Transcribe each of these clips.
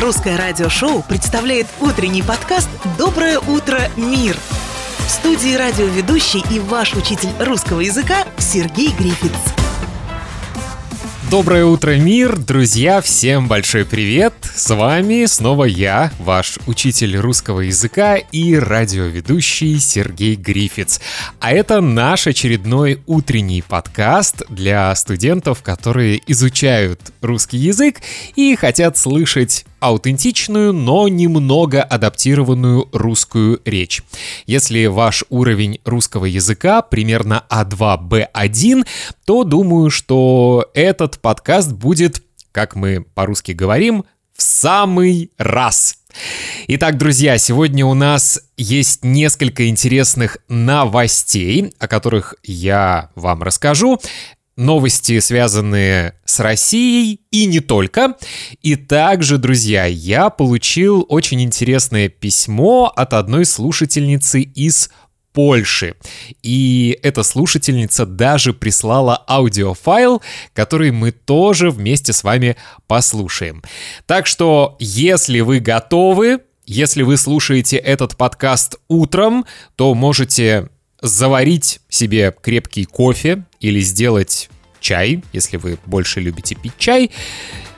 Русское радиошоу представляет утренний подкаст «Доброе утро, мир». В студии радиоведущий и ваш учитель русского языка Сергей Грифиц. Доброе утро, мир! Друзья, всем большой привет! С вами снова я, ваш учитель русского языка и радиоведущий Сергей Грифиц. А это наш очередной утренний подкаст для студентов, которые изучают русский язык и хотят слышать аутентичную, но немного адаптированную русскую речь. Если ваш уровень русского языка примерно А2, Б1, то думаю, что этот подкаст будет, как мы по-русски говорим, в самый раз. Итак, друзья, сегодня у нас есть несколько интересных новостей, о которых я вам расскажу новости, связанные с Россией и не только. И также, друзья, я получил очень интересное письмо от одной слушательницы из Польши. И эта слушательница даже прислала аудиофайл, который мы тоже вместе с вами послушаем. Так что, если вы готовы, если вы слушаете этот подкаст утром, то можете заварить себе крепкий кофе или сделать чай, если вы больше любите пить чай,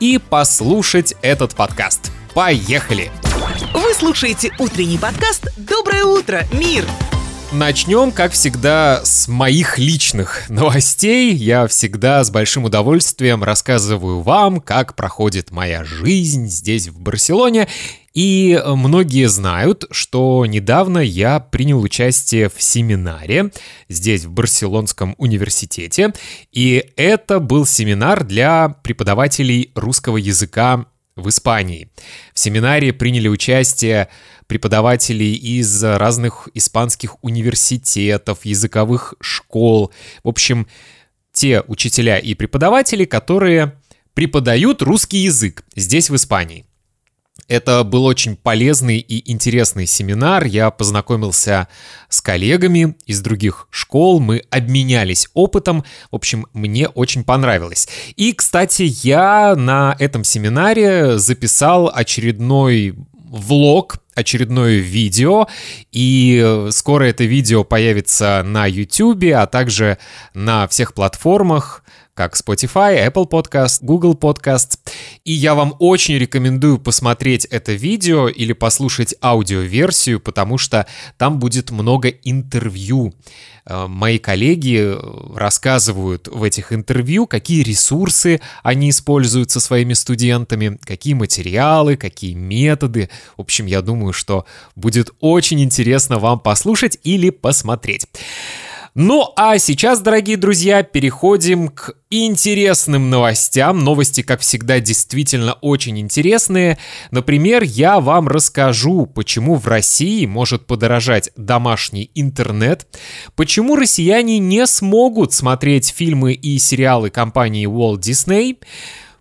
и послушать этот подкаст. Поехали! Вы слушаете утренний подкаст «Доброе утро, мир!» Начнем, как всегда, с моих личных новостей. Я всегда с большим удовольствием рассказываю вам, как проходит моя жизнь здесь, в Барселоне. И многие знают, что недавно я принял участие в семинаре здесь, в Барселонском университете. И это был семинар для преподавателей русского языка в Испании. В семинаре приняли участие преподавателей из разных испанских университетов, языковых школ. В общем, те учителя и преподаватели, которые преподают русский язык здесь, в Испании. Это был очень полезный и интересный семинар. Я познакомился с коллегами из других школ, мы обменялись опытом. В общем, мне очень понравилось. И, кстати, я на этом семинаре записал очередной влог, очередное видео, и скоро это видео появится на YouTube, а также на всех платформах, как Spotify, Apple Podcast, Google Podcast. И я вам очень рекомендую посмотреть это видео или послушать аудиоверсию, потому что там будет много интервью. Э, мои коллеги рассказывают в этих интервью, какие ресурсы они используют со своими студентами, какие материалы, какие методы. В общем, я думаю, что будет очень интересно вам послушать или посмотреть. Ну а сейчас, дорогие друзья, переходим к интересным новостям. Новости, как всегда, действительно очень интересные. Например, я вам расскажу, почему в России может подорожать домашний интернет, почему россияне не смогут смотреть фильмы и сериалы компании Walt Disney,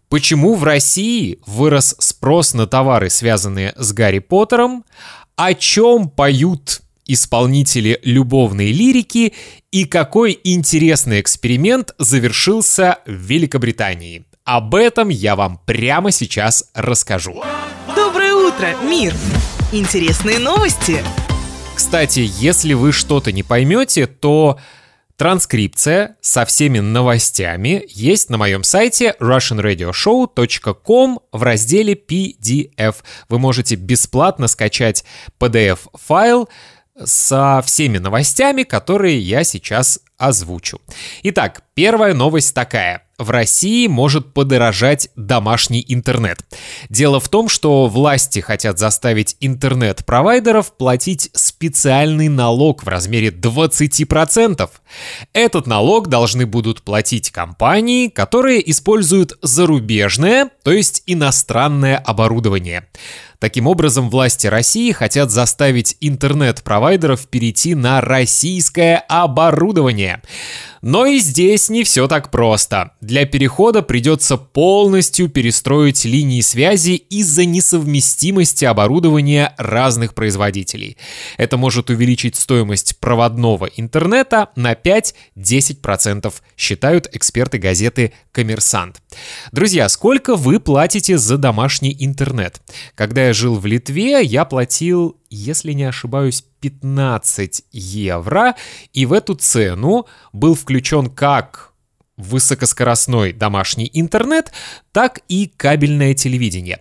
Почему в России вырос спрос на товары, связанные с Гарри Поттером? О чем поют исполнители любовной лирики и какой интересный эксперимент завершился в Великобритании. Об этом я вам прямо сейчас расскажу. Доброе утро, мир! Интересные новости! Кстати, если вы что-то не поймете, то Транскрипция со всеми новостями есть на моем сайте russianradioshow.com в разделе PDF. Вы можете бесплатно скачать PDF-файл со всеми новостями, которые я сейчас озвучу. Итак, первая новость такая. В России может подорожать домашний интернет. Дело в том, что власти хотят заставить интернет-провайдеров платить специальный налог в размере 20%. Этот налог должны будут платить компании, которые используют зарубежное, то есть иностранное оборудование. Таким образом, власти России хотят заставить интернет-провайдеров перейти на российское оборудование. Но и здесь не все так просто. Для перехода придется полностью перестроить линии связи из-за несовместимости оборудования разных производителей. Это может увеличить стоимость проводного интернета на 5-10%, считают эксперты газеты коммерсант. Друзья, сколько вы платите за домашний интернет? Когда я жил в Литве, я платил, если не ошибаюсь, 15 евро, и в эту цену был включен как высокоскоростной домашний интернет, так и кабельное телевидение.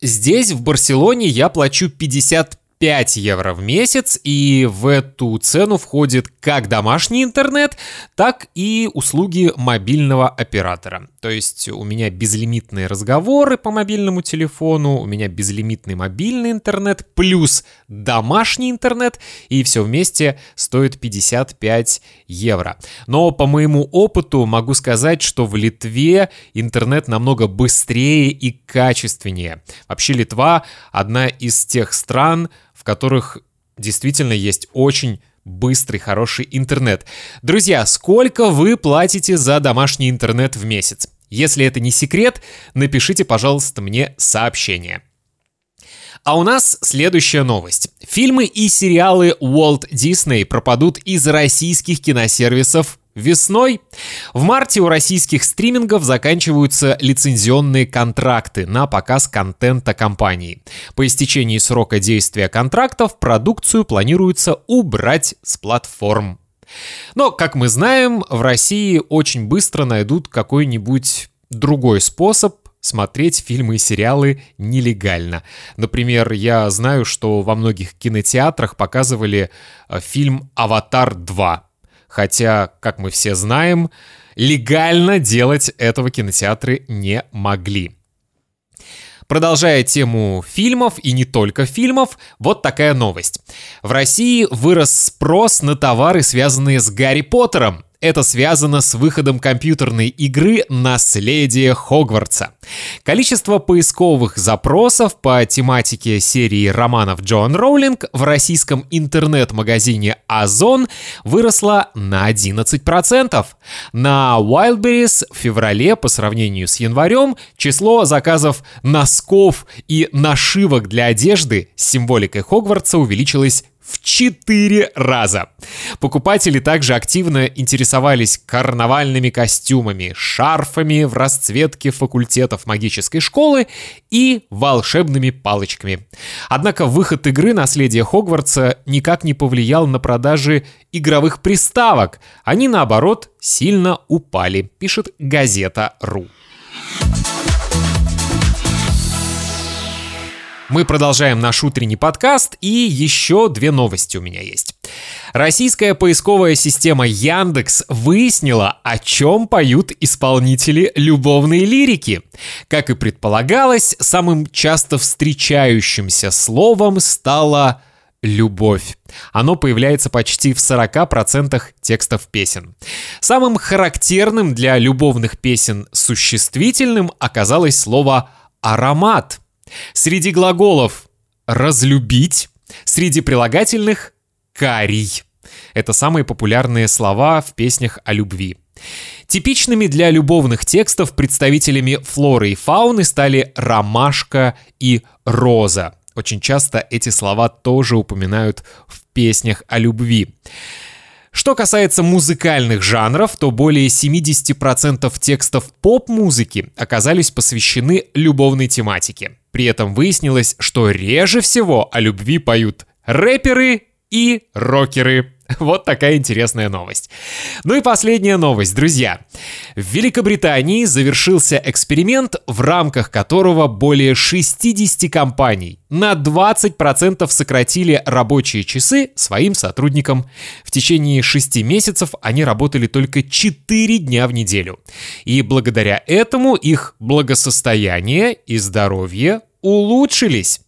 Здесь, в Барселоне, я плачу 50 5 евро в месяц, и в эту цену входит как домашний интернет, так и услуги мобильного оператора. То есть у меня безлимитные разговоры по мобильному телефону, у меня безлимитный мобильный интернет, плюс домашний интернет, и все вместе стоит 55 евро. Но по моему опыту могу сказать, что в Литве интернет намного быстрее и качественнее. Вообще Литва одна из тех стран, в которых действительно есть очень быстрый, хороший интернет. Друзья, сколько вы платите за домашний интернет в месяц? Если это не секрет, напишите, пожалуйста, мне сообщение. А у нас следующая новость. Фильмы и сериалы Walt Disney пропадут из российских киносервисов Весной в марте у российских стримингов заканчиваются лицензионные контракты на показ контента компании. По истечении срока действия контрактов продукцию планируется убрать с платформ. Но, как мы знаем, в России очень быстро найдут какой-нибудь другой способ смотреть фильмы и сериалы нелегально. Например, я знаю, что во многих кинотеатрах показывали э, фильм «Аватар 2», Хотя, как мы все знаем, легально делать этого кинотеатры не могли. Продолжая тему фильмов и не только фильмов, вот такая новость. В России вырос спрос на товары, связанные с Гарри Поттером. Это связано с выходом компьютерной игры «Наследие Хогвартса». Количество поисковых запросов по тематике серии романов Джоан Роулинг в российском интернет-магазине Озон выросло на 11%. На Wildberries в феврале по сравнению с январем число заказов носков и нашивок для одежды с символикой Хогвартса увеличилось в 4 раза. Покупатели также активно интересовались карнавальными костюмами, шарфами в расцветке факультетов магической школы и волшебными палочками. Однако выход игры «Наследие Хогвартса» никак не повлиял на продажи игровых приставок. Они, наоборот, сильно упали, пишет газета «Ру». Мы продолжаем наш утренний подкаст, и еще две новости у меня есть. Российская поисковая система Яндекс выяснила, о чем поют исполнители любовной лирики. Как и предполагалось, самым часто встречающимся словом стало любовь. Оно появляется почти в 40% текстов песен. Самым характерным для любовных песен существительным оказалось слово «аромат», Среди глаголов «разлюбить», среди прилагательных «карий». Это самые популярные слова в песнях о любви. Типичными для любовных текстов представителями флоры и фауны стали ромашка и роза. Очень часто эти слова тоже упоминают в песнях о любви. Что касается музыкальных жанров, то более 70% текстов поп-музыки оказались посвящены любовной тематике. При этом выяснилось, что реже всего о любви поют рэперы и рокеры. Вот такая интересная новость. Ну и последняя новость, друзья. В Великобритании завершился эксперимент, в рамках которого более 60 компаний на 20% сократили рабочие часы своим сотрудникам. В течение 6 месяцев они работали только 4 дня в неделю. И благодаря этому их благосостояние и здоровье улучшились.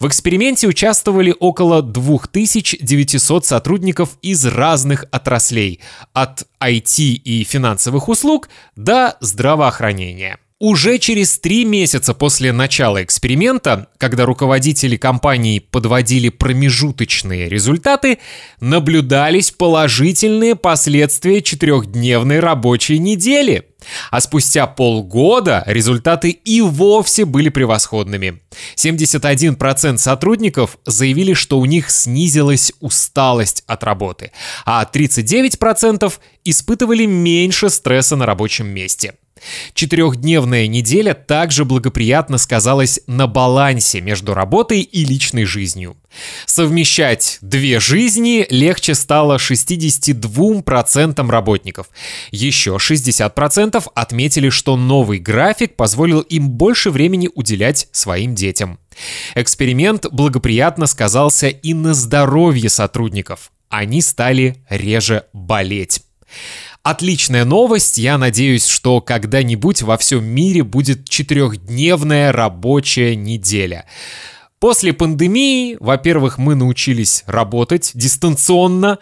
В эксперименте участвовали около 2900 сотрудников из разных отраслей, от IT и финансовых услуг до здравоохранения. Уже через три месяца после начала эксперимента, когда руководители компании подводили промежуточные результаты, наблюдались положительные последствия четырехдневной рабочей недели. А спустя полгода результаты и вовсе были превосходными. 71% сотрудников заявили, что у них снизилась усталость от работы, а 39% испытывали меньше стресса на рабочем месте. Четырехдневная неделя также благоприятно сказалась на балансе между работой и личной жизнью. Совмещать две жизни легче стало 62% работников. Еще 60% отметили, что новый график позволил им больше времени уделять своим детям. Эксперимент благоприятно сказался и на здоровье сотрудников. Они стали реже болеть. Отличная новость. Я надеюсь, что когда-нибудь во всем мире будет четырехдневная рабочая неделя. После пандемии, во-первых, мы научились работать дистанционно.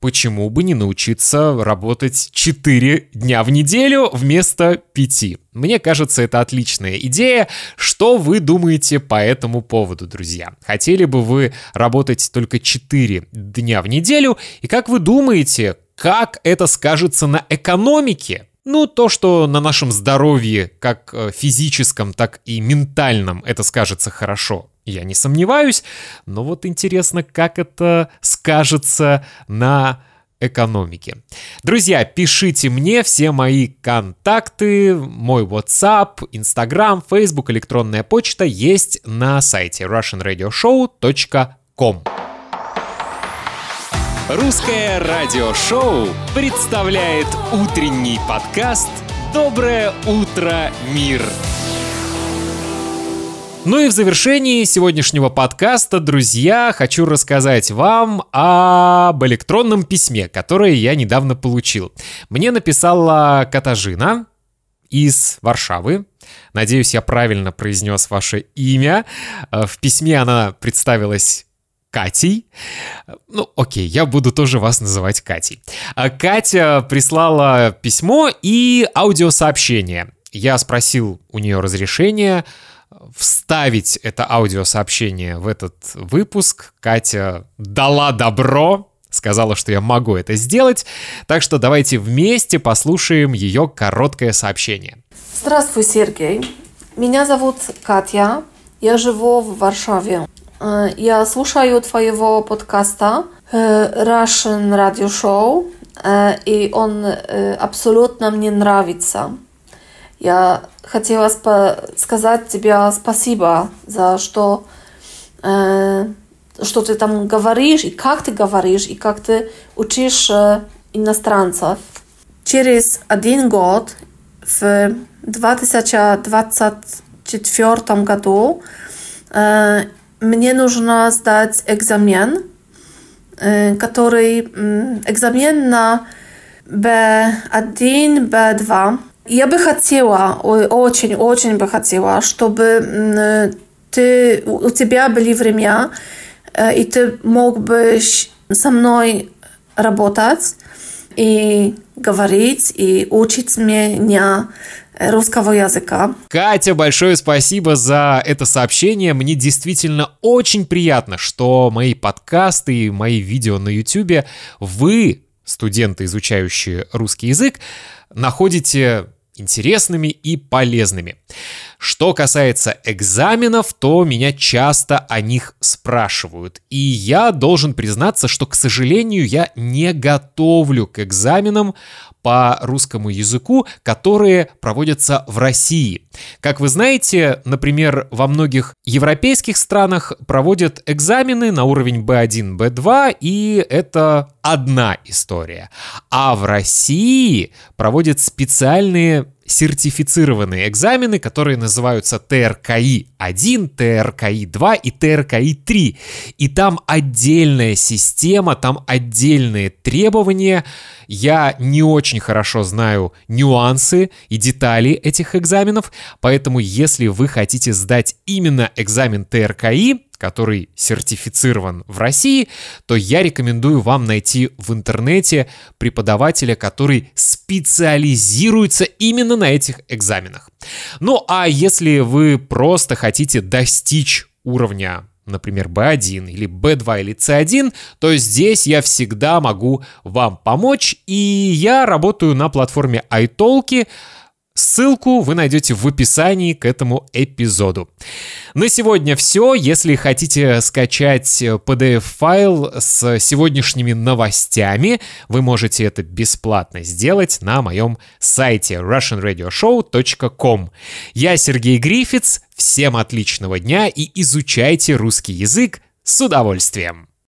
Почему бы не научиться работать 4 дня в неделю вместо 5? Мне кажется, это отличная идея. Что вы думаете по этому поводу, друзья? Хотели бы вы работать только 4 дня в неделю? И как вы думаете, как это скажется на экономике? Ну, то, что на нашем здоровье, как э, физическом, так и ментальном, это скажется хорошо, я не сомневаюсь. Но вот интересно, как это скажется на экономике. Друзья, пишите мне все мои контакты, мой WhatsApp, Instagram, Facebook, электронная почта есть на сайте russianradioshow.com. Русское радиошоу представляет утренний подкаст «Доброе утро, мир». Ну и в завершении сегодняшнего подкаста, друзья, хочу рассказать вам об электронном письме, которое я недавно получил. Мне написала Катажина из Варшавы. Надеюсь, я правильно произнес ваше имя. В письме она представилась Катей. Ну, окей, я буду тоже вас называть Катей. А Катя прислала письмо и аудиосообщение. Я спросил у нее разрешения вставить это аудиосообщение в этот выпуск. Катя дала добро, сказала, что я могу это сделать. Так что давайте вместе послушаем ее короткое сообщение. Здравствуй, Сергей. Меня зовут Катя. Я живу в Варшаве. Я слушаю твоего подкаста Russian Radio Show, и он абсолютно мне нравится. Я хотела сказать тебе спасибо за что, что ты там говоришь, и как ты говоришь, и как ты учишь иностранцев. Через один год, в 2024 году, мне нужно сдать экзамен, который экзамен на B1, B2. Я бы хотела, очень-очень бы хотела, чтобы ты, у тебя были время, и ты мог бы со мной работать и говорить, и учить меня русского языка. Катя, большое спасибо за это сообщение. Мне действительно очень приятно, что мои подкасты и мои видео на YouTube вы, студенты, изучающие русский язык, находите интересными и полезными. Что касается экзаменов, то меня часто о них спрашивают. И я должен признаться, что, к сожалению, я не готовлю к экзаменам по русскому языку, которые проводятся в России. Как вы знаете, например, во многих европейских странах проводят экзамены на уровень B1, B2, и это одна история. А в России проводят специальные сертифицированные экзамены, которые называются ТРКИ-1, ТРКИ-2 и ТРКИ-3. И там отдельная система, там отдельные требования. Я не очень хорошо знаю нюансы и детали этих экзаменов, поэтому если вы хотите сдать именно экзамен ТРКИ, который сертифицирован в России, то я рекомендую вам найти в интернете преподавателя, который специализируется именно на этих экзаменах. Ну а если вы просто хотите достичь уровня например, B1 или B2 или C1, то здесь я всегда могу вам помочь. И я работаю на платформе iTalki, Ссылку вы найдете в описании к этому эпизоду. На сегодня все. Если хотите скачать PDF-файл с сегодняшними новостями, вы можете это бесплатно сделать на моем сайте russianradioshow.com. Я Сергей Грифиц. Всем отличного дня и изучайте русский язык с удовольствием.